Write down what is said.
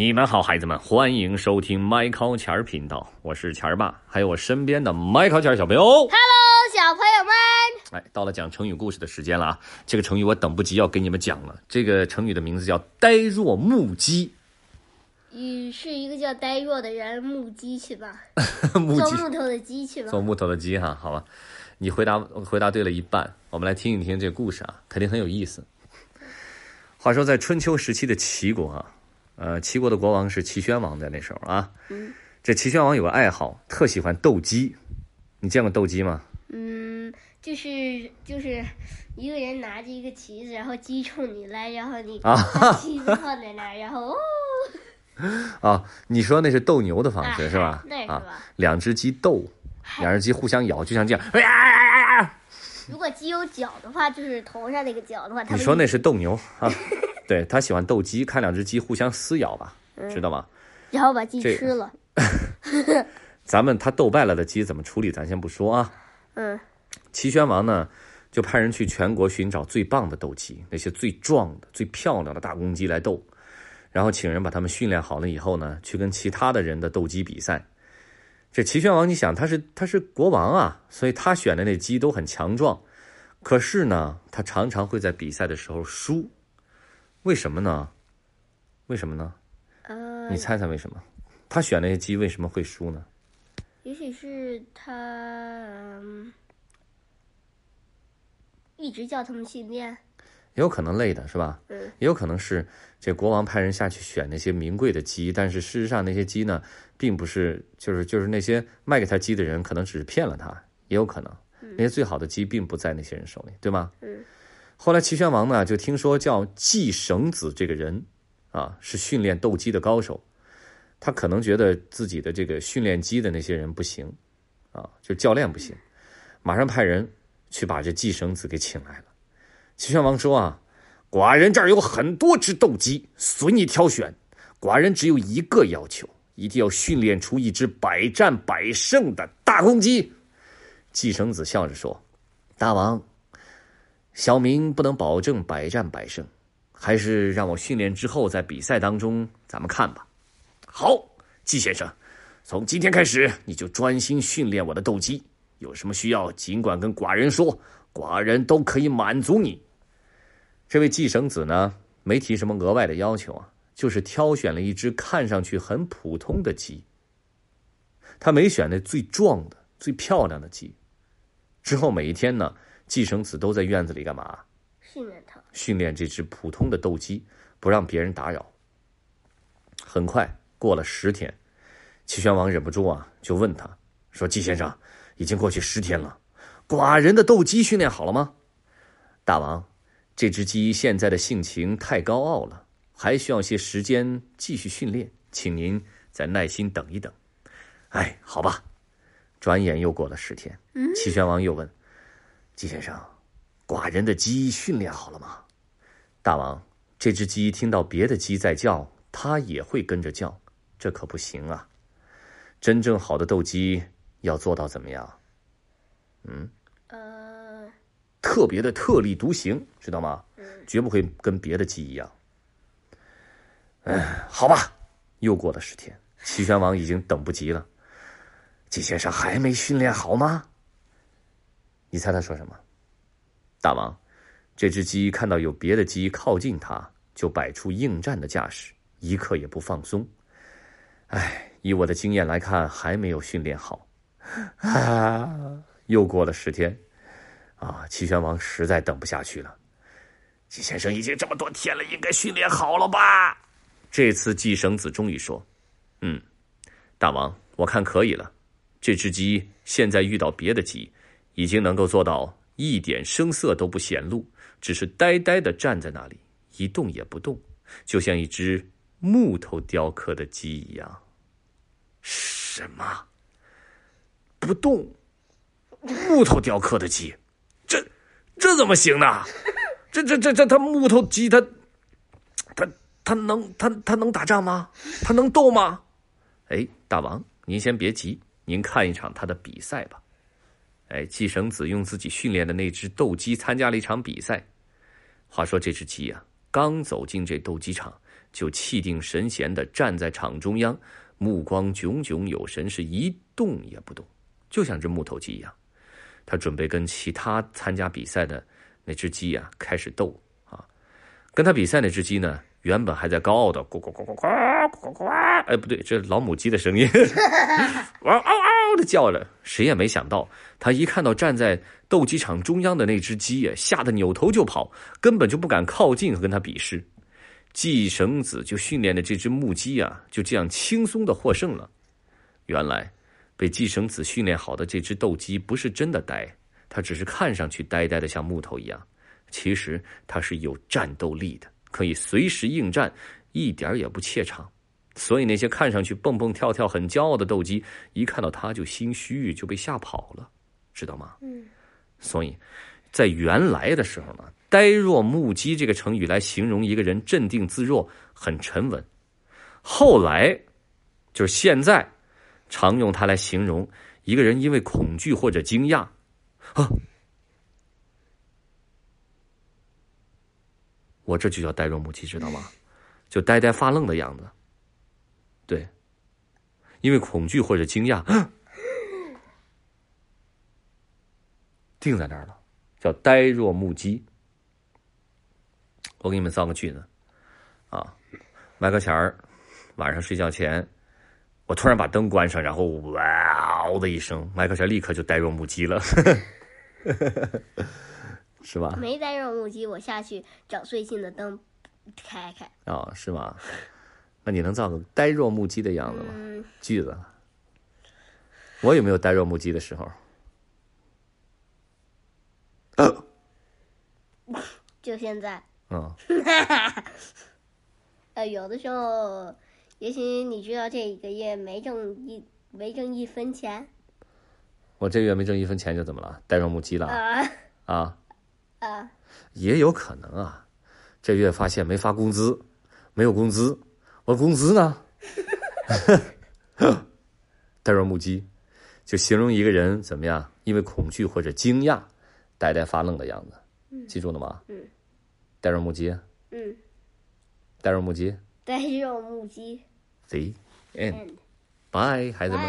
你们好，孩子们，欢迎收听麦考钱儿频道，我是钱儿爸，还有我身边的麦考钱儿小朋友。Hello，小朋友们，哎，到了讲成语故事的时间了啊！这个成语我等不及要给你们讲了。这个成语的名字叫“呆若木鸡你是一个叫呆若的人，木鸡去吧，”，木鸡做木头的鸡去吧做。木头的鸡哈，好吧？你回答回答对了一半，我们来听一听这个故事啊，肯定很有意思。话说在春秋时期的齐国啊，呃，齐国的国王是齐宣王，在那时候啊，嗯这齐宣王有个爱好，特喜欢斗鸡。你见过斗鸡吗？嗯，就是就是一个人拿着一个旗子，然后鸡冲你来，然后你啊把 旗子放在那儿，然后哦，啊，你说那是斗牛的方式、啊是吧？啊那是吧，两只鸡斗，两只鸡互相咬，就像这样。哎呀呀呀呀！如果鸡有角的话，就是头上那个角的话，它你说那是斗牛啊？对他喜欢斗鸡，看两只鸡互相撕咬吧，嗯知道吗？然后把鸡吃了。咱们他斗败了的鸡怎么处理，咱先不说啊。嗯齐宣王呢，就派人去全国寻找最棒的斗鸡，那些最壮的、最漂亮的大公鸡来斗，然后请人把他们训练好了以后呢，去跟其他的人的斗鸡比赛。这齐宣王，你想他是他是国王啊，所以他选的那鸡都很强壮，可是呢，他常常会在比赛的时候输，为什么呢？为什么呢？呃你，猜猜为什么？他选那些鸡为什么会输呢？也许是他嗯一直叫他们训练。也有可能累的是吧？嗯也有可能是这国王派人下去选那些名贵的鸡，但是事实上那些鸡呢，并不是就是就是那些卖给他鸡的人可能只是骗了他，也有可能那些最好的鸡并不在那些人手里，对吗？嗯。后来齐宣王呢就听说叫季绳子这个人啊是训练斗鸡的高手，他可能觉得自己的这个训练鸡的那些人不行啊，就教练不行，马上派人去把这季绳子给请来了。齐宣王说啊，寡人这儿有很多只斗鸡，随你挑选。寡人只有一个要求，一定要训练出一只百战百胜的大公鸡。季绳子笑着说：“大王，小明不能保证百战百胜，还是让我训练之后在比赛当中咱们看吧。”好，季先生，从今天开始你就专心训练我的斗鸡，有什么需要尽管跟寡人说，寡人都可以满足你。这位季绳子呢，没提什么额外的要求啊，就是挑选了一只看上去很普通的鸡。他没选那最壮的、最漂亮的鸡。之后每一天呢，季生子都在院子里干嘛？训练它。训练这只普通的斗鸡，不让别人打扰。很快过了十天，齐宣王忍不住啊，就问他说：“季先生，已经过去十天了，寡人的斗鸡训练好了吗？”大王，这只鸡现在的性情太高傲了，还需要些时间继续训练，请您再耐心等一等。哎，好吧。转眼又过了十天，齐宣王又问：“季先生，寡人的鸡训练好了吗？”大王，这只鸡听到别的鸡在叫，它也会跟着叫，这可不行啊！真正好的斗鸡要做到怎么样？呃，特别的特立独行，知道吗？绝不会跟别的鸡一样。哎，好吧，又过了十天，齐宣王已经等不及了。季先生还没训练好吗？你猜他说什么？大王，这只鸡看到有别的鸡靠近它，就摆出应战的架势，一刻也不放松。哎，以我的经验来看，还没有训练好。啊，又过了十天，啊，齐宣王实在等不下去了。季先生已经这么多天了，应该训练好了吧？这次季绳子终于说：“嗯，大王，我看可以了。这只鸡现在遇到别的鸡，已经能够做到一点声色都不显露，只是呆呆的站在那里，一动也不动，就像一只木头雕刻的鸡一样。”什么？不动？木头雕刻的鸡？这这怎么行呢？这这这这，他木头鸡，他他他能他他能打仗吗？他能斗吗？哎，大王，您先别急，您看一场他的比赛吧。哎，继绳子用自己训练的那只斗鸡参加了一场比赛。话说这只鸡啊，刚走进这斗鸡场，就气定神闲的站在场中央，目光炯炯有神，是一动也不动，就像只木头鸡一样。他准备跟其他参加比赛的那只鸡啊开始斗啊。跟他比赛那只鸡呢，原本还在高傲的咕咕咕咕咕。哎，不对，这是老母鸡的声音，嗷嗷嗷的叫着。谁也没想到，他一看到站在斗鸡场中央的那只鸡呀，吓得扭头就跑，根本就不敢靠近和跟他比试。季绳子就训练的这只母鸡啊，就这样轻松的获胜了。原来，被季绳子训练好的这只斗鸡不是真的呆，它只是看上去呆呆的像木头一样，其实它是有战斗力的，可以随时应战，一点也不怯场。所以那些看上去蹦蹦跳跳很骄傲的斗鸡，一看到它就心虚，就被吓跑了，知道吗？嗯。所以，在原来的时候呢。呆若木鸡这个成语来形容一个人镇定自若、很沉稳。后来，就是现在，常用它来形容一个人因为恐惧或者惊讶，啊，我这就叫呆若木鸡，知道吗？就呆呆发愣的样子。对，因为恐惧或者惊讶，定在那儿了，叫呆若木鸡。我给你们造个句子，啊，麦克钱儿晚上睡觉前，我突然把灯关上，然后哇哦的一声，麦克钱立刻就呆若木鸡了，是吧？没呆若木鸡，我下去找最近的灯开开。哦，是吗？那你能造个呆若木鸡的样子吗？句子，我有没有呆若木鸡的时候？就现在。嗯，呃，有的时候，也许你知道这一个月没挣一没挣一分钱。我这个月没挣一分钱就怎么了？呆若木鸡了？啊啊啊！也有可能啊，这月发现没发工资，没有工资，我工资呢？呆若木鸡，就形容一个人怎么样？因为恐惧或者惊讶，呆呆发愣的样子。记住了吗？嗯。呆若木鸡，嗯，呆若木鸡，呆若木鸡，The end，Bye，孩子们。